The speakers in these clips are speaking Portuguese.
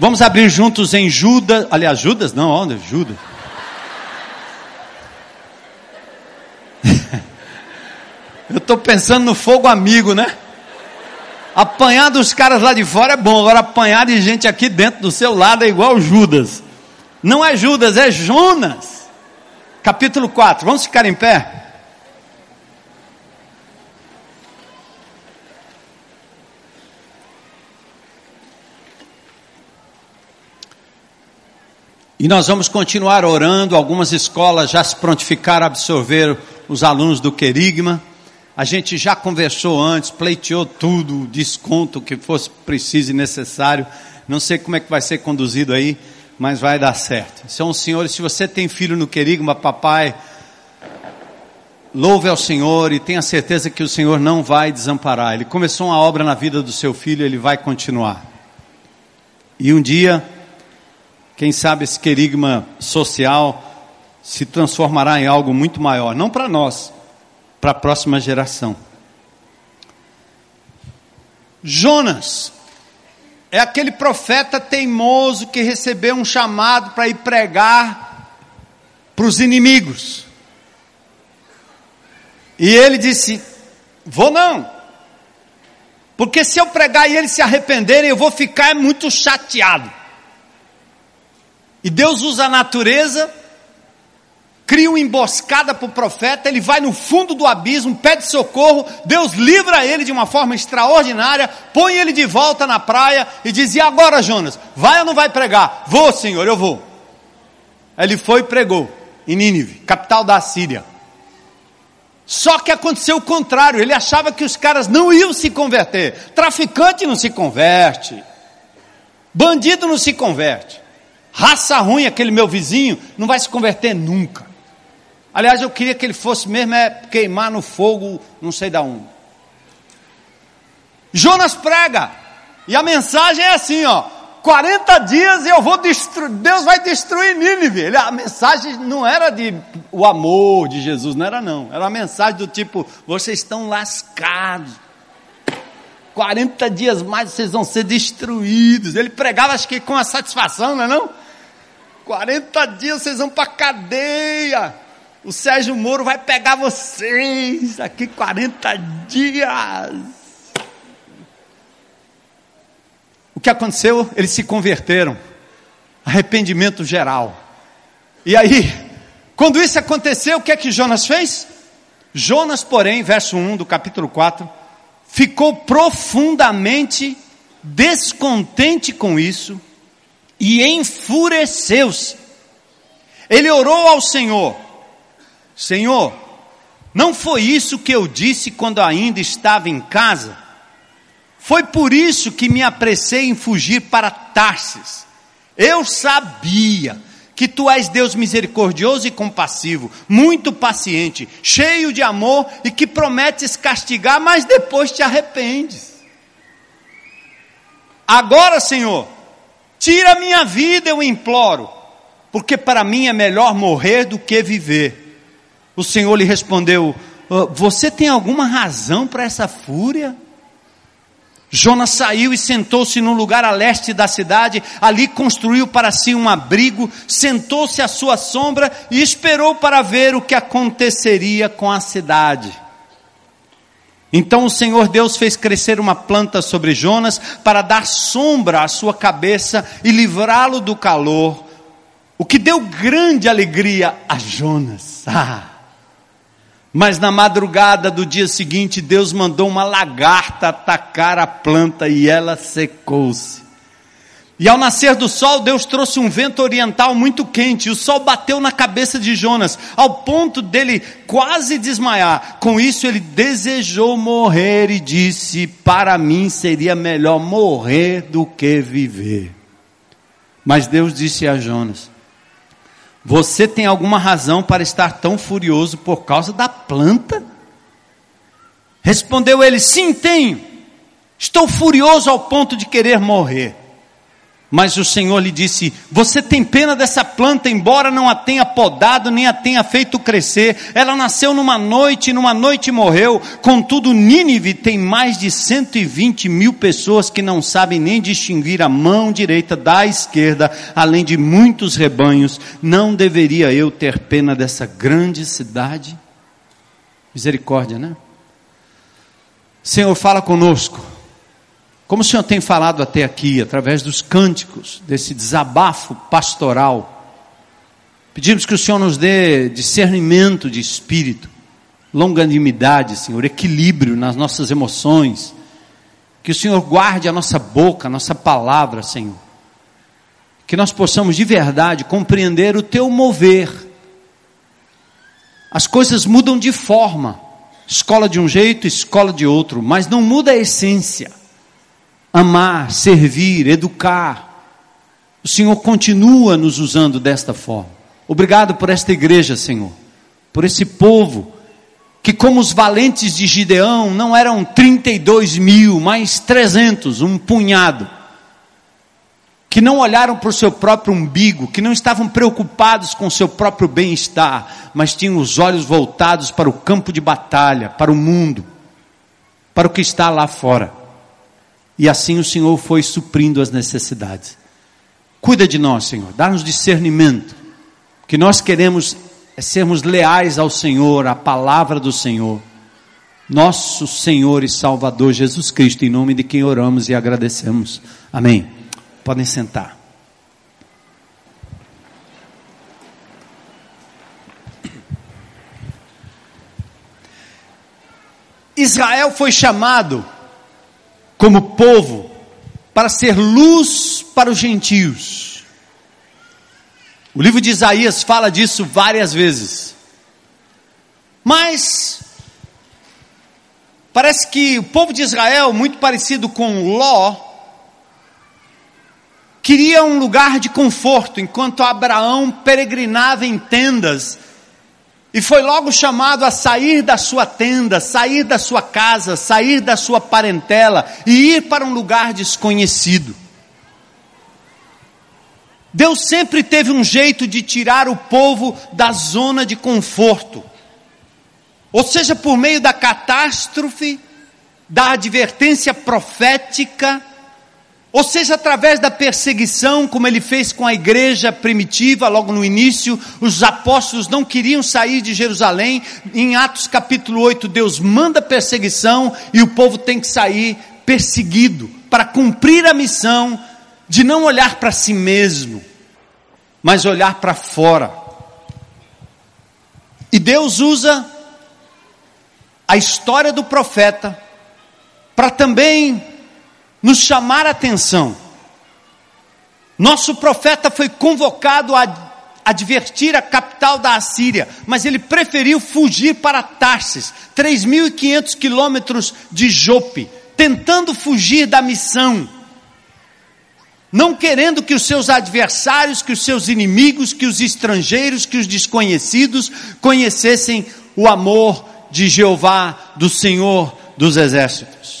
Vamos abrir juntos em Judas, aliás, Judas não, onde? Judas. Eu estou pensando no fogo amigo, né? Apanhar dos caras lá de fora é bom, agora apanhar de gente aqui dentro do seu lado é igual Judas. Não é Judas, é Jonas. Capítulo 4, vamos ficar em pé? E nós vamos continuar orando. Algumas escolas já se prontificaram a absorver os alunos do querigma. A gente já conversou antes, pleiteou tudo, desconto que fosse preciso e necessário. Não sei como é que vai ser conduzido aí, mas vai dar certo. Então, senhores, se você tem filho no querigma, papai, louve ao Senhor e tenha certeza que o Senhor não vai desamparar. Ele começou uma obra na vida do seu filho, ele vai continuar. E um dia, quem sabe esse querigma social se transformará em algo muito maior, não para nós, para a próxima geração. Jonas é aquele profeta teimoso que recebeu um chamado para ir pregar para os inimigos. E ele disse: Vou não. Porque se eu pregar e eles se arrependerem, eu vou ficar muito chateado. E Deus usa a natureza cria uma emboscada para o profeta, ele vai no fundo do abismo, pede socorro, Deus livra ele de uma forma extraordinária, põe ele de volta na praia e diz: E agora, Jonas, vai ou não vai pregar? Vou, Senhor, eu vou. Ele foi e pregou em Nínive, capital da Síria. Só que aconteceu o contrário, ele achava que os caras não iam se converter. Traficante não se converte, bandido não se converte, raça ruim, aquele meu vizinho, não vai se converter nunca. Aliás, eu queria que ele fosse mesmo é queimar no fogo, não sei da onde. Jonas prega, e a mensagem é assim, ó: 40 dias eu vou destruir, Deus vai destruir Nínive. A mensagem não era de o amor de Jesus, não era não. Era uma mensagem do tipo: vocês estão lascados. 40 dias mais vocês vão ser destruídos. Ele pregava, acho que com a satisfação, não é não? 40 dias vocês vão para cadeia o Sérgio Moro vai pegar vocês aqui 40 dias. O que aconteceu? Eles se converteram. Arrependimento geral. E aí, quando isso aconteceu, o que é que Jonas fez? Jonas, porém, verso 1 do capítulo 4, ficou profundamente descontente com isso e enfureceu-se. Ele orou ao Senhor Senhor, não foi isso que eu disse quando ainda estava em casa? Foi por isso que me apressei em fugir para Tarsis. Eu sabia que tu és Deus misericordioso e compassivo, muito paciente, cheio de amor e que prometes castigar, mas depois te arrependes. Agora, Senhor, tira minha vida, eu imploro, porque para mim é melhor morrer do que viver. O Senhor lhe respondeu: Você tem alguma razão para essa fúria? Jonas saiu e sentou-se num lugar a leste da cidade, ali construiu para si um abrigo, sentou-se à sua sombra e esperou para ver o que aconteceria com a cidade. Então o Senhor Deus fez crescer uma planta sobre Jonas para dar sombra à sua cabeça e livrá-lo do calor, o que deu grande alegria a Jonas. Ah! Mas na madrugada do dia seguinte, Deus mandou uma lagarta atacar a planta e ela secou-se. E ao nascer do sol, Deus trouxe um vento oriental muito quente, e o sol bateu na cabeça de Jonas, ao ponto dele quase desmaiar. Com isso, ele desejou morrer e disse: Para mim seria melhor morrer do que viver. Mas Deus disse a Jonas: você tem alguma razão para estar tão furioso por causa da planta? Respondeu ele: Sim, tenho. Estou furioso ao ponto de querer morrer. Mas o Senhor lhe disse: Você tem pena dessa planta, embora não a tenha podado, nem a tenha feito crescer. Ela nasceu numa noite, numa noite morreu. Contudo, Nínive tem mais de 120 mil pessoas que não sabem nem distinguir a mão direita da esquerda, além de muitos rebanhos. Não deveria eu ter pena dessa grande cidade? Misericórdia, né? Senhor, fala conosco. Como o Senhor tem falado até aqui, através dos cânticos, desse desabafo pastoral, pedimos que o Senhor nos dê discernimento de espírito, longanimidade, Senhor, equilíbrio nas nossas emoções, que o Senhor guarde a nossa boca, a nossa palavra, Senhor, que nós possamos de verdade compreender o Teu mover. As coisas mudam de forma, escola de um jeito, escola de outro, mas não muda a essência amar, servir, educar. O Senhor continua nos usando desta forma. Obrigado por esta igreja, Senhor, por esse povo, que como os valentes de Gideão, não eram 32 mil, mas 300, um punhado, que não olharam para o seu próprio umbigo, que não estavam preocupados com o seu próprio bem-estar, mas tinham os olhos voltados para o campo de batalha, para o mundo, para o que está lá fora. E assim o Senhor foi suprindo as necessidades. Cuida de nós, Senhor, dá-nos discernimento. Que nós queremos é sermos leais ao Senhor, à palavra do Senhor. Nosso Senhor e Salvador Jesus Cristo, em nome de quem oramos e agradecemos. Amém. Podem sentar. Israel foi chamado como povo para ser luz para os gentios. O livro de Isaías fala disso várias vezes. Mas parece que o povo de Israel, muito parecido com Ló, queria um lugar de conforto, enquanto Abraão peregrinava em tendas e foi logo chamado a sair da sua tenda, sair da sua casa, sair da sua parentela e ir para um lugar desconhecido. Deus sempre teve um jeito de tirar o povo da zona de conforto, ou seja, por meio da catástrofe, da advertência profética, ou seja, através da perseguição, como ele fez com a igreja primitiva, logo no início, os apóstolos não queriam sair de Jerusalém. Em Atos capítulo 8, Deus manda perseguição e o povo tem que sair perseguido para cumprir a missão de não olhar para si mesmo, mas olhar para fora. E Deus usa a história do profeta para também nos chamar a atenção. Nosso profeta foi convocado a advertir a capital da Assíria, mas ele preferiu fugir para Tarsis, 3.500 quilômetros de Jope, tentando fugir da missão, não querendo que os seus adversários, que os seus inimigos, que os estrangeiros, que os desconhecidos conhecessem o amor de Jeová, do Senhor dos Exércitos.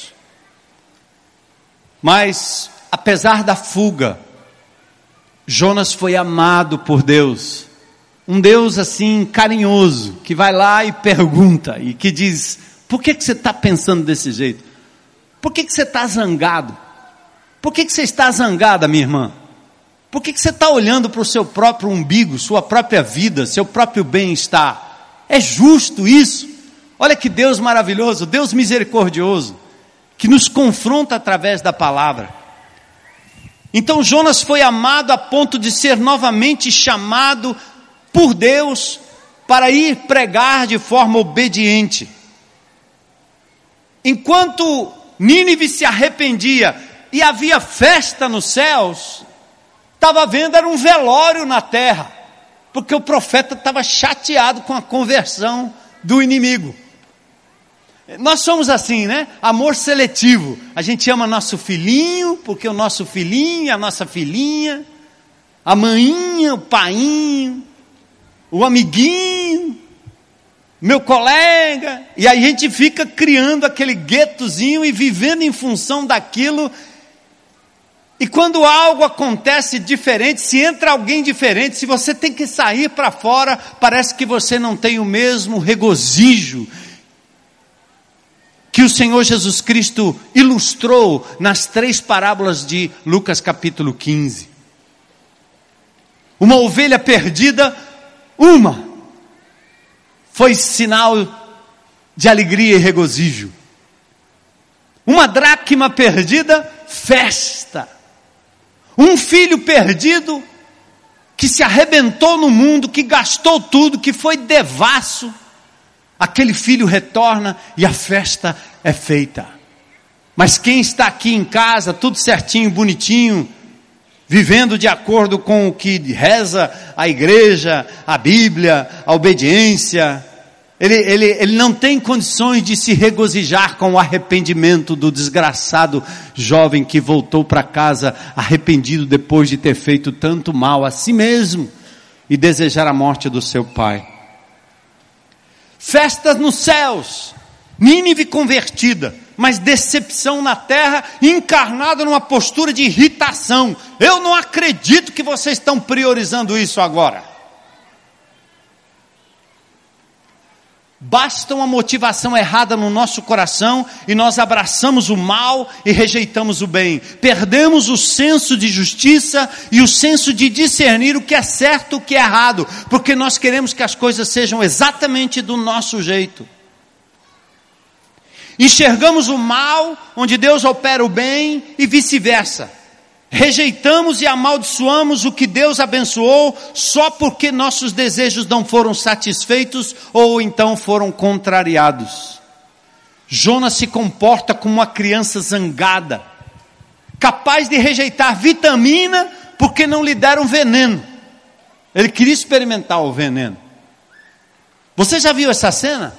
Mas, apesar da fuga, Jonas foi amado por Deus. Um Deus assim carinhoso, que vai lá e pergunta, e que diz: Por que, que você está pensando desse jeito? Por que, que você está zangado? Por que, que você está zangada, minha irmã? Por que, que você está olhando para o seu próprio umbigo, sua própria vida, seu próprio bem-estar? É justo isso? Olha que Deus maravilhoso, Deus misericordioso que nos confronta através da palavra. Então Jonas foi amado a ponto de ser novamente chamado por Deus para ir pregar de forma obediente. Enquanto Nínive se arrependia e havia festa nos céus, estava vendo era um velório na terra, porque o profeta estava chateado com a conversão do inimigo. Nós somos assim, né? Amor seletivo. A gente ama nosso filhinho, porque o nosso filhinho, a nossa filhinha, a maninha, o painho, o amiguinho, meu colega, e a gente fica criando aquele guetozinho e vivendo em função daquilo. E quando algo acontece diferente, se entra alguém diferente, se você tem que sair para fora, parece que você não tem o mesmo regozijo que o Senhor Jesus Cristo ilustrou nas três parábolas de Lucas capítulo 15. Uma ovelha perdida, uma, foi sinal de alegria e regozijo. Uma dracma perdida, festa. Um filho perdido que se arrebentou no mundo, que gastou tudo, que foi devasso. Aquele filho retorna e a festa é feita. Mas quem está aqui em casa, tudo certinho, bonitinho, vivendo de acordo com o que reza a igreja, a Bíblia, a obediência, ele, ele, ele não tem condições de se regozijar com o arrependimento do desgraçado jovem que voltou para casa arrependido depois de ter feito tanto mal a si mesmo e desejar a morte do seu pai. Festas nos céus, Nínive convertida, mas decepção na terra, encarnada numa postura de irritação. Eu não acredito que vocês estão priorizando isso agora. Basta uma motivação errada no nosso coração e nós abraçamos o mal e rejeitamos o bem. Perdemos o senso de justiça e o senso de discernir o que é certo e o que é errado, porque nós queremos que as coisas sejam exatamente do nosso jeito. Enxergamos o mal onde Deus opera o bem e vice-versa. Rejeitamos e amaldiçoamos o que Deus abençoou só porque nossos desejos não foram satisfeitos ou então foram contrariados. Jonas se comporta como uma criança zangada, capaz de rejeitar vitamina porque não lhe deram veneno. Ele queria experimentar o veneno. Você já viu essa cena?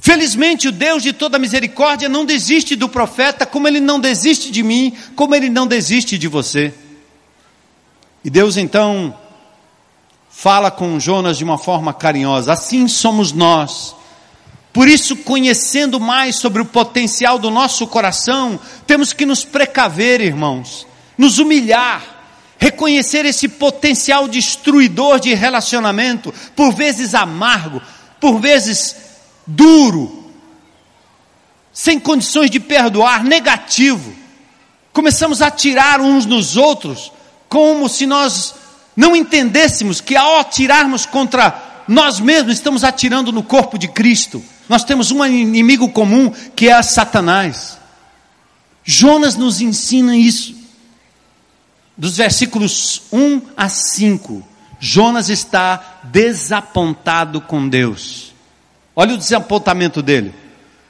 Felizmente, o Deus de toda misericórdia não desiste do profeta, como ele não desiste de mim, como ele não desiste de você. E Deus então fala com Jonas de uma forma carinhosa: assim somos nós. Por isso, conhecendo mais sobre o potencial do nosso coração, temos que nos precaver, irmãos, nos humilhar, reconhecer esse potencial destruidor de relacionamento, por vezes amargo, por vezes duro, sem condições de perdoar, negativo. Começamos a atirar uns nos outros, como se nós não entendêssemos que ao atirarmos contra nós mesmos, estamos atirando no corpo de Cristo. Nós temos um inimigo comum que é Satanás. Jonas nos ensina isso. Dos versículos 1 a 5, Jonas está desapontado com Deus. Olha o desapontamento dele.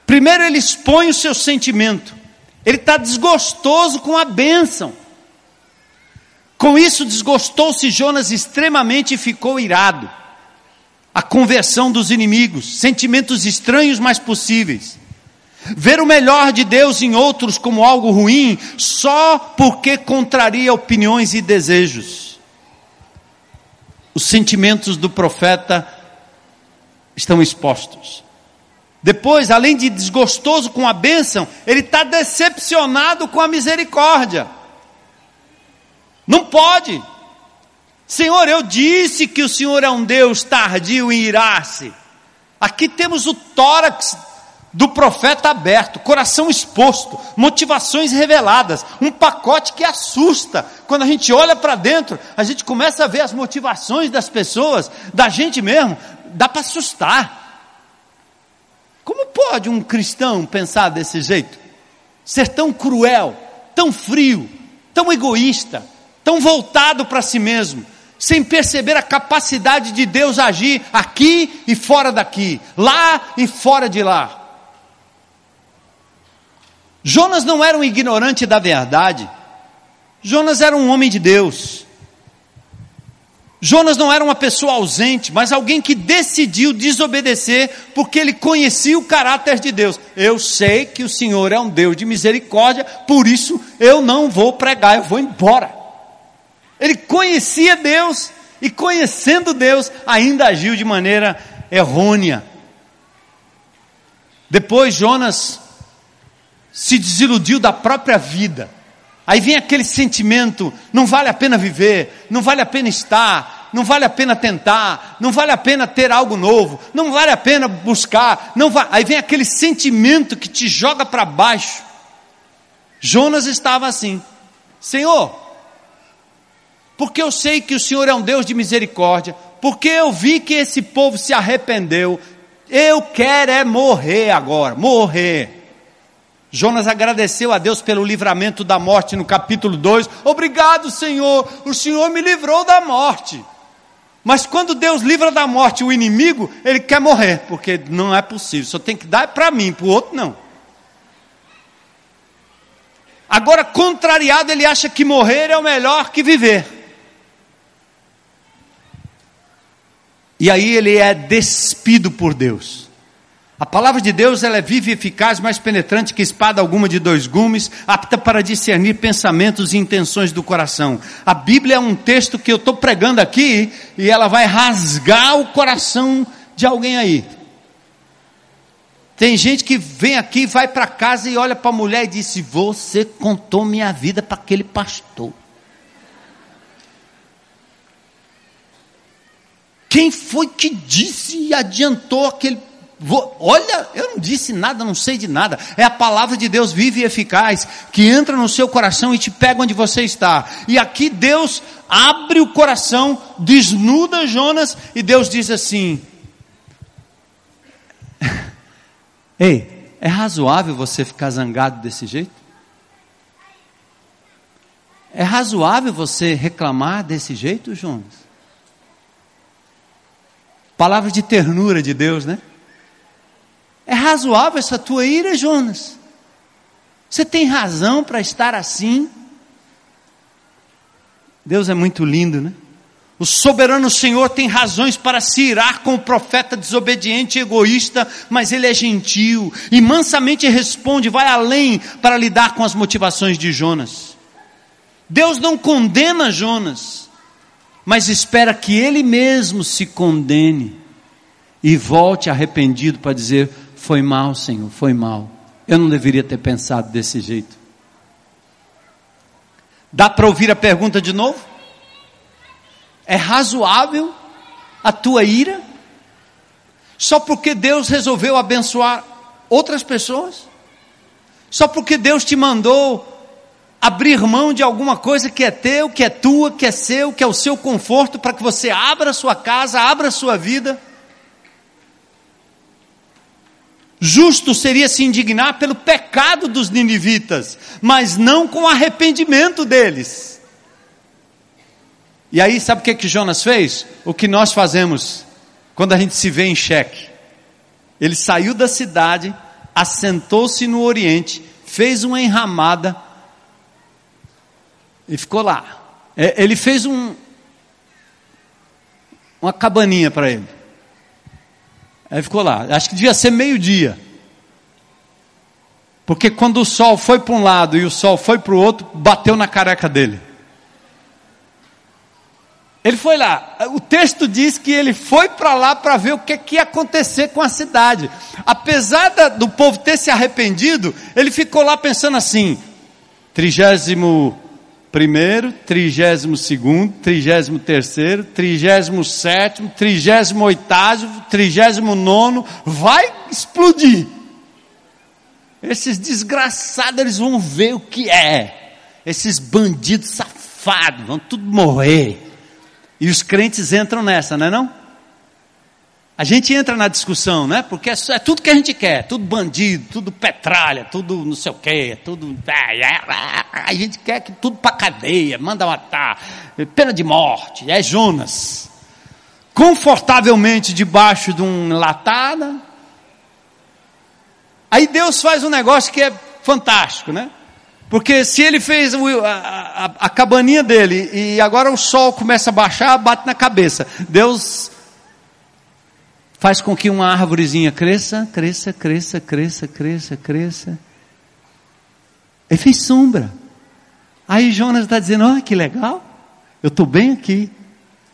Primeiro, ele expõe o seu sentimento. Ele está desgostoso com a bênção. Com isso, desgostou-se Jonas extremamente e ficou irado. A conversão dos inimigos, sentimentos estranhos, mas possíveis. Ver o melhor de Deus em outros como algo ruim, só porque contraria opiniões e desejos. Os sentimentos do profeta estão expostos. Depois, além de desgostoso com a bênção, ele está decepcionado com a misericórdia. Não pode. Senhor, eu disse que o Senhor é um Deus tardio em irar-se. Aqui temos o tórax do profeta aberto, coração exposto, motivações reveladas, um pacote que assusta. Quando a gente olha para dentro, a gente começa a ver as motivações das pessoas, da gente mesmo dá para assustar. Como pode um cristão pensar desse jeito? Ser tão cruel, tão frio, tão egoísta, tão voltado para si mesmo, sem perceber a capacidade de Deus agir aqui e fora daqui, lá e fora de lá. Jonas não era um ignorante da verdade, Jonas era um homem de Deus. Jonas não era uma pessoa ausente, mas alguém que decidiu desobedecer porque ele conhecia o caráter de Deus. Eu sei que o Senhor é um Deus de misericórdia, por isso eu não vou pregar, eu vou embora. Ele conhecia Deus e conhecendo Deus, ainda agiu de maneira errônea. Depois Jonas se desiludiu da própria vida Aí vem aquele sentimento: não vale a pena viver, não vale a pena estar, não vale a pena tentar, não vale a pena ter algo novo, não vale a pena buscar, não va... aí vem aquele sentimento que te joga para baixo. Jonas estava assim: Senhor, porque eu sei que o Senhor é um Deus de misericórdia, porque eu vi que esse povo se arrependeu, eu quero é morrer agora, morrer. Jonas agradeceu a Deus pelo livramento da morte no capítulo 2. Obrigado, Senhor, o Senhor me livrou da morte. Mas quando Deus livra da morte o inimigo, ele quer morrer, porque não é possível. Só tem que dar para mim, para o outro não. Agora, contrariado, ele acha que morrer é o melhor que viver. E aí ele é despido por Deus. A palavra de Deus ela é viva e eficaz, mais penetrante que espada alguma de dois gumes, apta para discernir pensamentos e intenções do coração. A Bíblia é um texto que eu estou pregando aqui e ela vai rasgar o coração de alguém aí. Tem gente que vem aqui, vai para casa e olha para a mulher e diz: Você contou minha vida para aquele pastor. Quem foi que disse e adiantou aquele Vou, olha, eu não disse nada, não sei de nada. É a palavra de Deus viva e eficaz, que entra no seu coração e te pega onde você está. E aqui Deus abre o coração, desnuda Jonas, e Deus diz assim: Ei, é razoável você ficar zangado desse jeito? É razoável você reclamar desse jeito, Jonas? Palavra de ternura de Deus, né? É razoável essa tua ira, Jonas? Você tem razão para estar assim? Deus é muito lindo, né? O soberano Senhor tem razões para se irar com o profeta desobediente e egoísta, mas ele é gentil e mansamente responde, vai além para lidar com as motivações de Jonas. Deus não condena Jonas, mas espera que ele mesmo se condene e volte arrependido para dizer: foi mal, Senhor, foi mal. Eu não deveria ter pensado desse jeito. Dá para ouvir a pergunta de novo? É razoável a tua ira? Só porque Deus resolveu abençoar outras pessoas? Só porque Deus te mandou abrir mão de alguma coisa que é teu, que é tua, que é seu, que é o seu conforto, para que você abra a sua casa, abra a sua vida? Justo seria se indignar pelo pecado dos ninivitas, mas não com arrependimento deles. E aí, sabe o que, que Jonas fez? O que nós fazemos quando a gente se vê em xeque. Ele saiu da cidade, assentou-se no Oriente, fez uma enramada e ficou lá. É, ele fez um, uma cabaninha para ele. Aí ficou lá. Acho que devia ser meio-dia. Porque quando o sol foi para um lado e o sol foi para o outro, bateu na careca dele. Ele foi lá. O texto diz que ele foi para lá para ver o que, que, ia acontecer com a cidade. Apesar da, do povo ter se arrependido, ele ficou lá pensando assim: trigésimo primeiro, trigésimo segundo, trigésimo terceiro, trigésimo sétimo, trigésimo oitavo, trigésimo nono, vai explodir. Esses desgraçados, eles vão ver o que é. Esses bandidos safados, vão tudo morrer. E os crentes entram nessa, não é não? A gente entra na discussão, né? Porque é, é tudo que a gente quer, tudo bandido, tudo petralha, tudo não sei o quê, tudo. É, é, a gente quer que tudo para cadeia, manda matar, pena de morte, é Jonas. Confortavelmente debaixo de um latada. Aí Deus faz um negócio que é fantástico, né? Porque se ele fez a, a, a cabaninha dele e agora o sol começa a baixar, bate na cabeça. Deus faz com que uma árvorezinha cresça, cresça, cresça, cresça, cresça, cresça. Ele fez sombra. Aí Jonas está dizendo: olha que legal, eu estou bem aqui.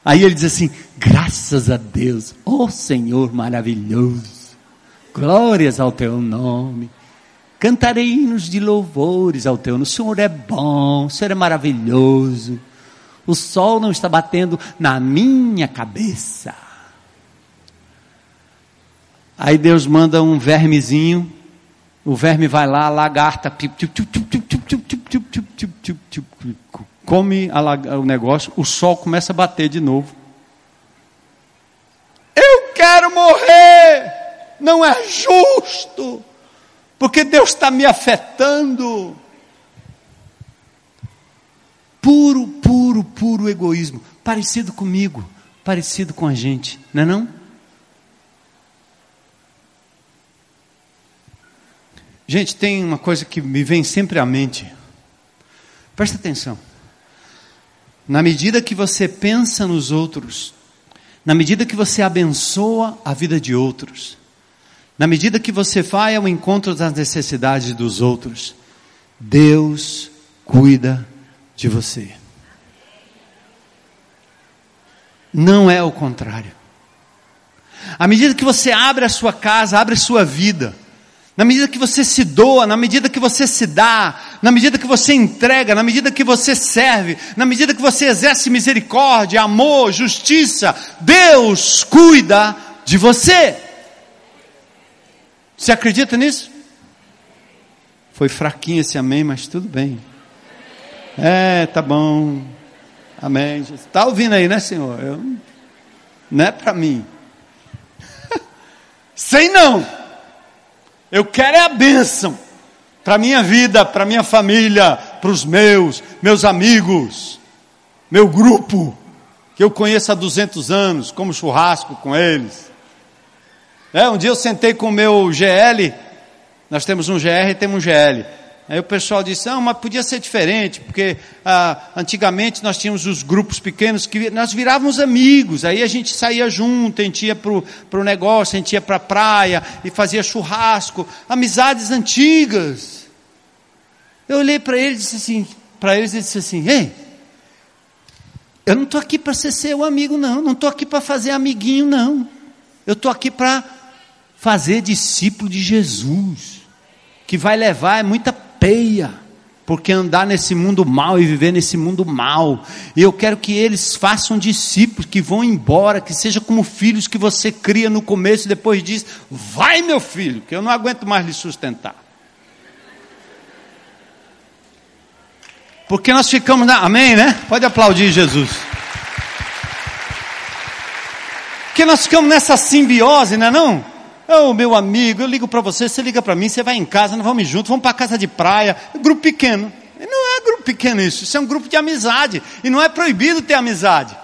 Aí ele diz assim: graças a Deus, oh Senhor maravilhoso, glórias ao teu nome. Cantarei hinos de louvores ao teu nome. O Senhor é bom, o Senhor é maravilhoso. O sol não está batendo na minha cabeça. Aí Deus manda um vermezinho, o verme vai lá, a lagarta, come o negócio, o sol começa a bater de novo. Eu quero morrer, não é justo, porque Deus está me afetando puro, puro, puro egoísmo, parecido comigo, parecido com a gente, não é não? Gente, tem uma coisa que me vem sempre à mente. Presta atenção. Na medida que você pensa nos outros, na medida que você abençoa a vida de outros, na medida que você vai ao encontro das necessidades dos outros, Deus cuida de você. Não é o contrário. À medida que você abre a sua casa, abre a sua vida, na medida que você se doa, na medida que você se dá, na medida que você entrega, na medida que você serve, na medida que você exerce misericórdia, amor, justiça, Deus cuida de você. Você acredita nisso? Foi fraquinho esse amém, mas tudo bem. É, tá bom. Amém. Está ouvindo aí, né, Senhor? Eu, não é para mim. Sei não. Eu quero é a bênção para minha vida, para minha família, para os meus, meus amigos, meu grupo, que eu conheço há 200 anos, como churrasco com eles. É, um dia eu sentei com o meu GL, nós temos um GR e temos um GL. Aí o pessoal disse, ah, mas podia ser diferente, porque ah, antigamente nós tínhamos os grupos pequenos que nós virávamos amigos, aí a gente saía junto, a gente ia para o negócio, a gente ia para a praia e fazia churrasco, amizades antigas. Eu olhei para eles e disse assim, para eles disse assim, ei, eu não estou aqui para ser seu amigo, não, não estou aqui para fazer amiguinho, não. Eu estou aqui para fazer discípulo de Jesus, que vai levar muita peia, porque andar nesse mundo mal e viver nesse mundo mal. E eu quero que eles façam discípulos que vão embora, que seja como filhos que você cria no começo e depois diz: "Vai, meu filho, que eu não aguento mais lhe sustentar". Porque nós ficamos na, amém, né? Pode aplaudir Jesus. Porque nós ficamos nessa simbiose, não é não? Ô oh, meu amigo, eu ligo para você, você liga para mim, você vai em casa, nós vamos juntos, vamos para casa de praia. Grupo pequeno. Não é grupo pequeno isso, isso é um grupo de amizade. E não é proibido ter amizade.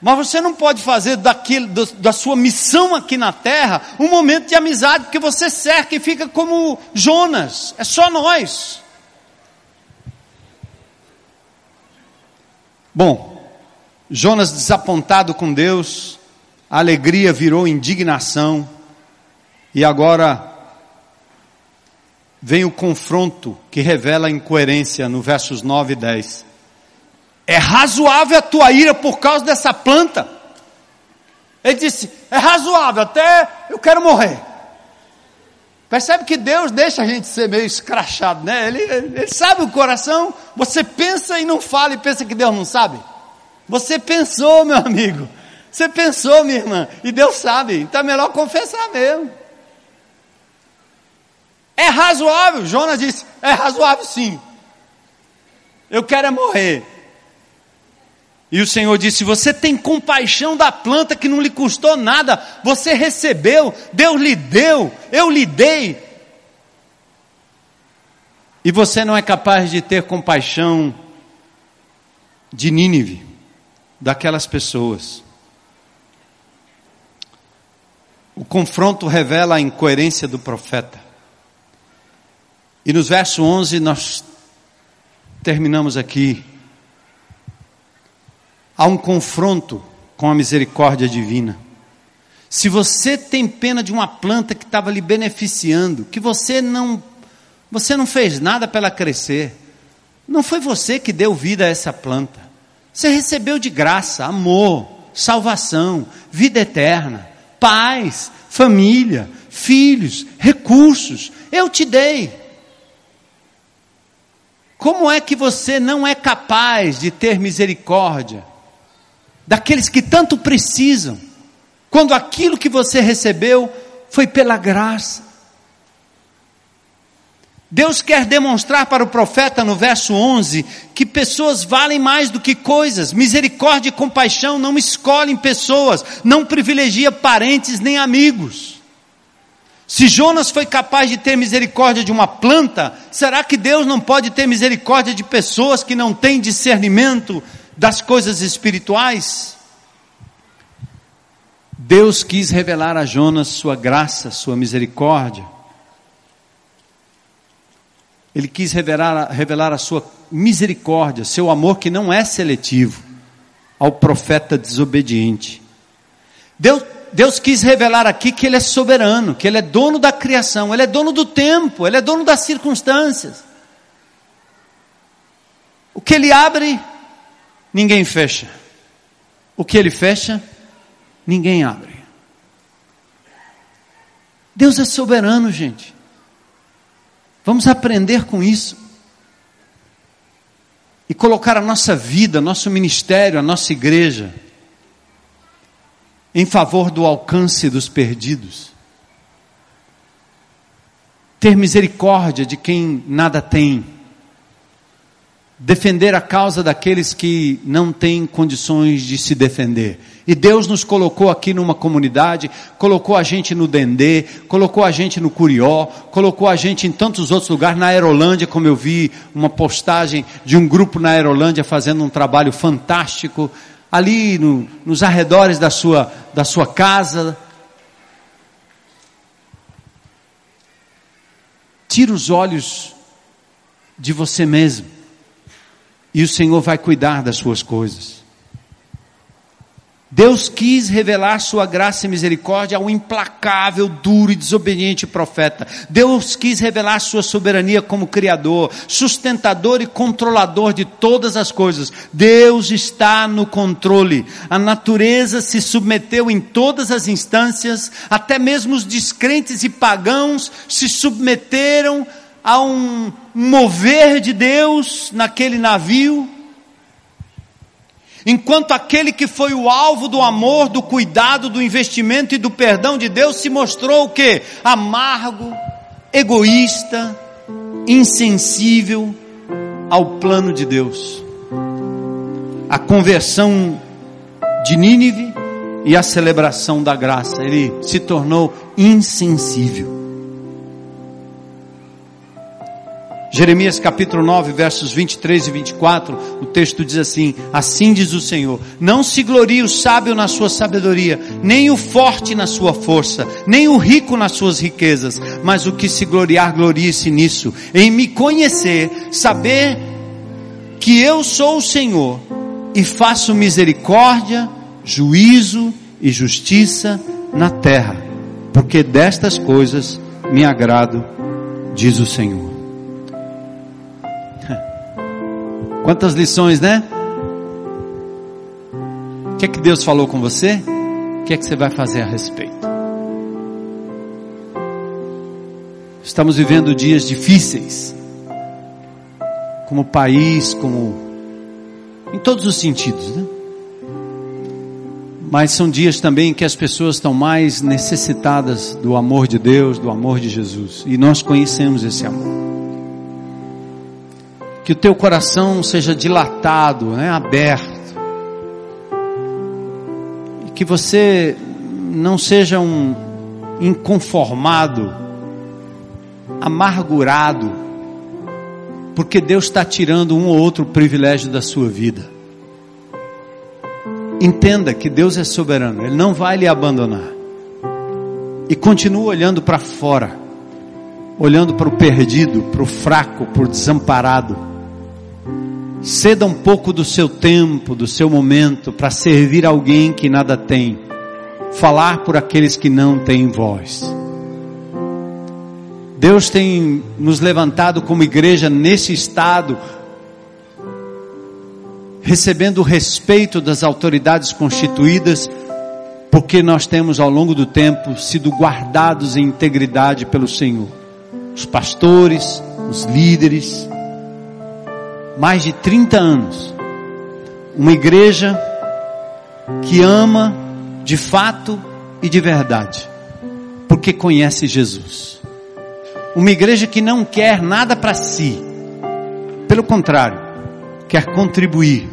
Mas você não pode fazer daquilo, da sua missão aqui na terra um momento de amizade, porque você cerca e fica como Jonas. É só nós. Bom, Jonas desapontado com Deus, a alegria virou indignação, e agora vem o confronto que revela a incoerência no versos 9 e 10. É razoável a tua ira por causa dessa planta? Ele disse: é razoável, até eu quero morrer. Percebe que Deus deixa a gente ser meio escrachado, né? Ele, ele, ele sabe o coração. Você pensa e não fala e pensa que Deus não sabe. Você pensou, meu amigo. Você pensou, minha irmã, e Deus sabe, então é melhor confessar mesmo. É razoável, Jonas disse, é razoável sim. Eu quero é morrer. E o Senhor disse: Você tem compaixão da planta que não lhe custou nada, você recebeu, Deus lhe deu, eu lhe dei. E você não é capaz de ter compaixão de Nínive, daquelas pessoas. O confronto revela a incoerência do profeta. E nos versos 11 nós terminamos aqui. Há um confronto com a misericórdia divina. Se você tem pena de uma planta que estava lhe beneficiando, que você não você não fez nada para ela crescer. Não foi você que deu vida a essa planta. Você recebeu de graça amor, salvação, vida eterna paz, família, filhos, recursos. Eu te dei. Como é que você não é capaz de ter misericórdia daqueles que tanto precisam, quando aquilo que você recebeu foi pela graça? Deus quer demonstrar para o profeta no verso 11 que pessoas valem mais do que coisas. Misericórdia e compaixão não escolhem pessoas, não privilegia parentes nem amigos. Se Jonas foi capaz de ter misericórdia de uma planta, será que Deus não pode ter misericórdia de pessoas que não têm discernimento das coisas espirituais? Deus quis revelar a Jonas sua graça, sua misericórdia. Ele quis revelar, revelar a sua misericórdia, seu amor que não é seletivo ao profeta desobediente. Deus Deus quis revelar aqui que Ele é soberano, que Ele é dono da criação, Ele é dono do tempo, Ele é dono das circunstâncias. O que Ele abre, ninguém fecha. O que Ele fecha, ninguém abre. Deus é soberano, gente. Vamos aprender com isso. E colocar a nossa vida, nosso ministério, a nossa igreja, em favor do alcance dos perdidos. Ter misericórdia de quem nada tem. Defender a causa daqueles que não têm condições de se defender. E Deus nos colocou aqui numa comunidade, colocou a gente no Dendê, colocou a gente no Curió, colocou a gente em tantos outros lugares, na Aerolândia, como eu vi uma postagem de um grupo na Aerolândia fazendo um trabalho fantástico ali no, nos arredores da sua, da sua casa. Tira os olhos de você mesmo, e o Senhor vai cuidar das suas coisas. Deus quis revelar sua graça e misericórdia ao implacável, duro e desobediente profeta. Deus quis revelar sua soberania como criador, sustentador e controlador de todas as coisas. Deus está no controle. A natureza se submeteu em todas as instâncias, até mesmo os descrentes e pagãos se submeteram a um mover de Deus naquele navio Enquanto aquele que foi o alvo do amor, do cuidado, do investimento e do perdão de Deus se mostrou o que? Amargo, egoísta, insensível ao plano de Deus. A conversão de Nínive e a celebração da graça, ele se tornou insensível. Jeremias capítulo 9, versos 23 e 24, o texto diz assim: Assim diz o Senhor: Não se glorie o sábio na sua sabedoria, nem o forte na sua força, nem o rico nas suas riquezas, mas o que se gloriar, glorie-se nisso, em me conhecer, saber que eu sou o Senhor e faço misericórdia, juízo e justiça na terra, porque destas coisas me agrado, diz o Senhor. Quantas lições, né? O que é que Deus falou com você? O que é que você vai fazer a respeito? Estamos vivendo dias difíceis, como país, como em todos os sentidos, né? Mas são dias também que as pessoas estão mais necessitadas do amor de Deus, do amor de Jesus, e nós conhecemos esse amor que o teu coração seja dilatado, né, aberto, e que você não seja um inconformado, amargurado, porque Deus está tirando um ou outro privilégio da sua vida. Entenda que Deus é soberano, Ele não vai lhe abandonar. E continue olhando para fora, olhando para o perdido, para o fraco, para o desamparado Ceda um pouco do seu tempo, do seu momento, para servir alguém que nada tem. Falar por aqueles que não têm voz. Deus tem nos levantado como igreja nesse estado, recebendo o respeito das autoridades constituídas, porque nós temos ao longo do tempo sido guardados em integridade pelo Senhor. Os pastores, os líderes, mais de 30 anos. Uma igreja que ama de fato e de verdade, porque conhece Jesus. Uma igreja que não quer nada para si, pelo contrário, quer contribuir,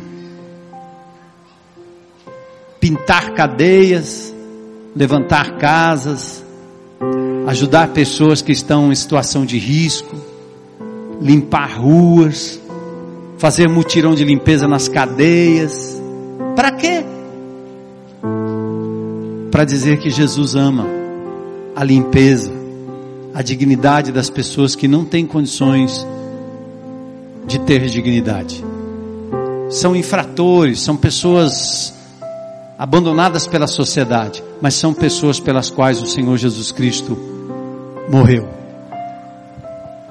pintar cadeias, levantar casas, ajudar pessoas que estão em situação de risco, limpar ruas, fazer mutirão de limpeza nas cadeias. Para quê? Para dizer que Jesus ama a limpeza, a dignidade das pessoas que não têm condições de ter dignidade. São infratores, são pessoas abandonadas pela sociedade, mas são pessoas pelas quais o Senhor Jesus Cristo morreu.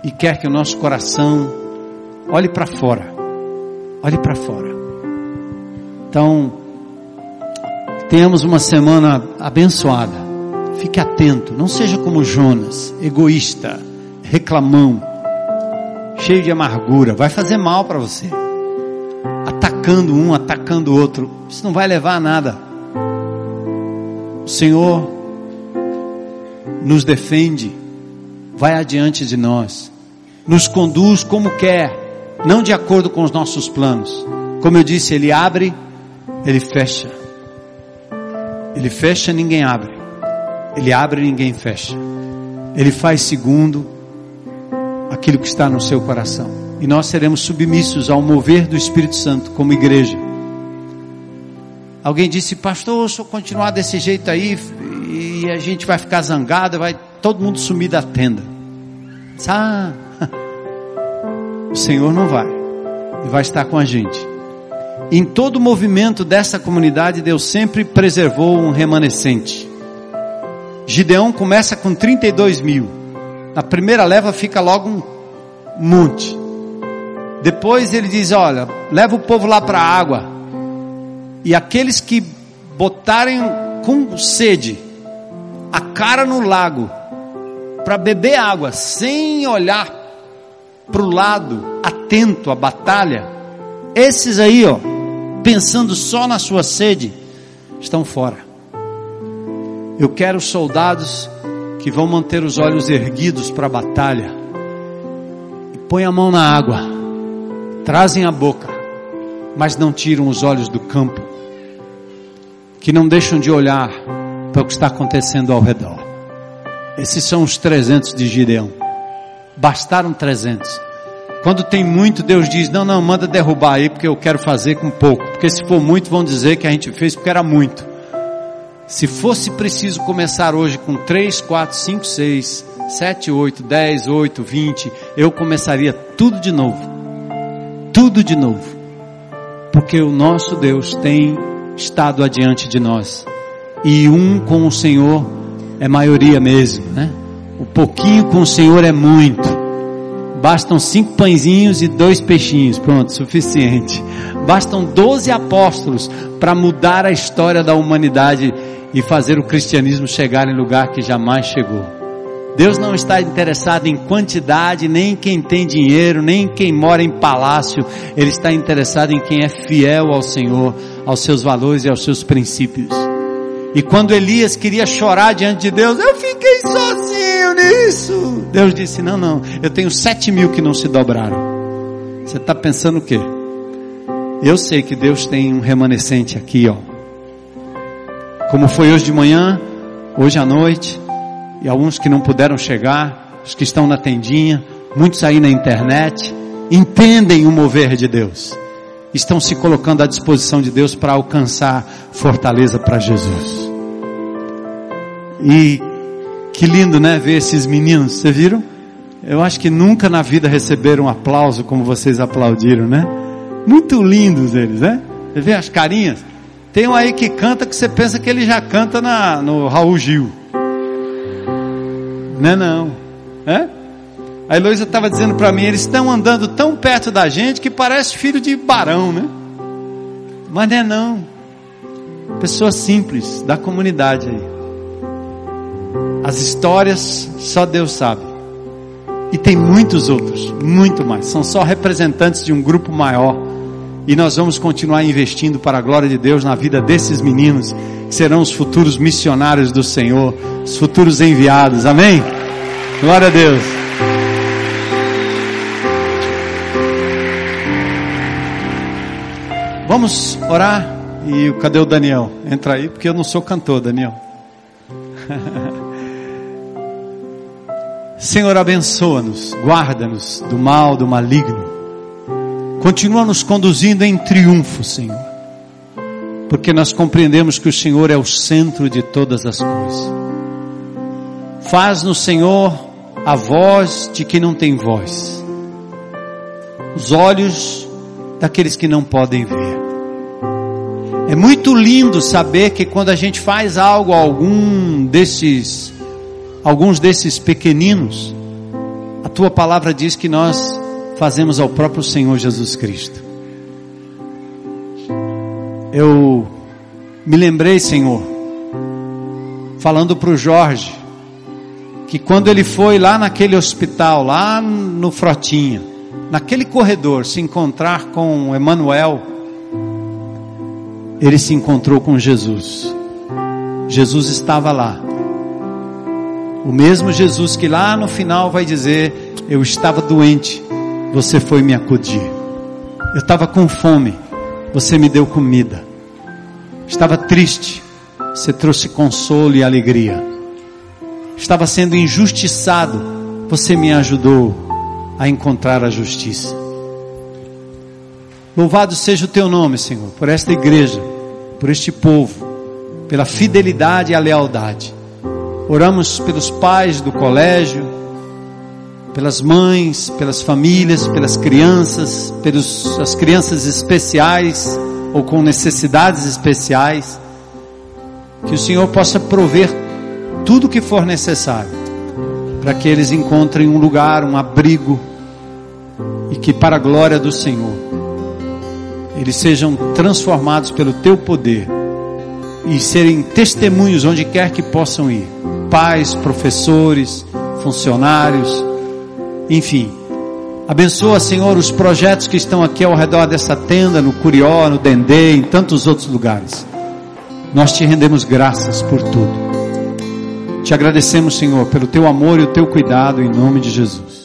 E quer que o nosso coração olhe para fora. Olhe para fora. Então, tenhamos uma semana abençoada. Fique atento, não seja como Jonas, egoísta, reclamão, cheio de amargura, vai fazer mal para você. Atacando um, atacando o outro, isso não vai levar a nada. O Senhor nos defende, vai adiante de nós, nos conduz como quer, não de acordo com os nossos planos. Como eu disse, Ele abre, Ele fecha. Ele fecha, ninguém abre. Ele abre, ninguém fecha. Ele faz segundo aquilo que está no seu coração. E nós seremos submissos ao mover do Espírito Santo como igreja. Alguém disse, pastor, se eu continuar desse jeito aí, e a gente vai ficar zangado, vai todo mundo sumir da tenda. Ah, o Senhor não vai, Ele vai estar com a gente. Em todo o movimento dessa comunidade, Deus sempre preservou um remanescente. Gideão começa com 32 mil. Na primeira leva fica logo um monte. Depois ele diz: Olha, leva o povo lá para a água. E aqueles que botarem com sede a cara no lago para beber água sem olhar para o lado, atento à batalha, esses aí, ó, pensando só na sua sede, estão fora. Eu quero soldados que vão manter os olhos erguidos para a batalha. E põe a mão na água, trazem a boca, mas não tiram os olhos do campo. Que não deixam de olhar para o que está acontecendo ao redor. Esses são os 300 de Gideão. Bastaram 300. Quando tem muito, Deus diz: Não, não, manda derrubar aí, porque eu quero fazer com pouco. Porque se for muito, vão dizer que a gente fez porque era muito. Se fosse preciso começar hoje com 3, 4, 5, 6, 7, 8, 10, 8, 20, eu começaria tudo de novo. Tudo de novo. Porque o nosso Deus tem estado adiante de nós. E um com o Senhor é maioria mesmo, né? O pouquinho com o Senhor é muito. Bastam cinco pãezinhos e dois peixinhos, pronto, suficiente. Bastam doze apóstolos para mudar a história da humanidade e fazer o cristianismo chegar em lugar que jamais chegou. Deus não está interessado em quantidade, nem em quem tem dinheiro, nem em quem mora em palácio. Ele está interessado em quem é fiel ao Senhor, aos seus valores e aos seus princípios. E quando Elias queria chorar diante de Deus, eu fiquei sozinho nisso. Deus disse: Não, não, eu tenho sete mil que não se dobraram. Você está pensando o quê? Eu sei que Deus tem um remanescente aqui, ó como foi hoje de manhã, hoje à noite, e alguns que não puderam chegar, os que estão na tendinha, muitos aí na internet, entendem o mover de Deus, estão se colocando à disposição de Deus para alcançar fortaleza para Jesus. E que lindo, né, ver esses meninos, você viram? Eu acho que nunca na vida receberam um aplauso como vocês aplaudiram, né? Muito lindos eles, né? Você vê as carinhas? Tem um aí que canta que você pensa que ele já canta na, no Raul Gil. Não é não. É? A Heloísa estava dizendo para mim, eles estão andando tão perto da gente que parece filho de barão, né? Mas não é não. Pessoas simples da comunidade aí. As histórias só Deus sabe. E tem muitos outros, muito mais. São só representantes de um grupo maior. E nós vamos continuar investindo para a glória de Deus na vida desses meninos, que serão os futuros missionários do Senhor, os futuros enviados. Amém? Glória a Deus. Vamos orar. E cadê o Daniel? Entra aí, porque eu não sou cantor, Daniel. Senhor, abençoa-nos, guarda-nos do mal, do maligno. Continua nos conduzindo em triunfo, Senhor. Porque nós compreendemos que o Senhor é o centro de todas as coisas. Faz no Senhor a voz de quem não tem voz. Os olhos daqueles que não podem ver. É muito lindo saber que quando a gente faz algo algum desses, alguns desses pequeninos, a tua palavra diz que nós fazemos ao próprio Senhor Jesus Cristo. Eu me lembrei, Senhor, falando para o Jorge, que quando ele foi lá naquele hospital, lá no Frotinha, naquele corredor, se encontrar com Emanuel, ele se encontrou com Jesus. Jesus estava lá. O mesmo Jesus que lá no final vai dizer: Eu estava doente, você foi me acudir. Eu estava com fome, você me deu comida. Estava triste, você trouxe consolo e alegria. Estava sendo injustiçado, você me ajudou a encontrar a justiça. Louvado seja o teu nome, Senhor, por esta igreja por este povo, pela fidelidade e a lealdade. Oramos pelos pais do colégio, pelas mães, pelas famílias, pelas crianças, pelas crianças especiais ou com necessidades especiais. Que o Senhor possa prover tudo o que for necessário para que eles encontrem um lugar, um abrigo e que para a glória do Senhor eles sejam transformados pelo teu poder e serem testemunhos onde quer que possam ir. Pais, professores, funcionários, enfim. Abençoa, Senhor, os projetos que estão aqui ao redor dessa tenda, no Curió, no Dendê, em tantos outros lugares. Nós te rendemos graças por tudo. Te agradecemos, Senhor, pelo teu amor e o teu cuidado, em nome de Jesus.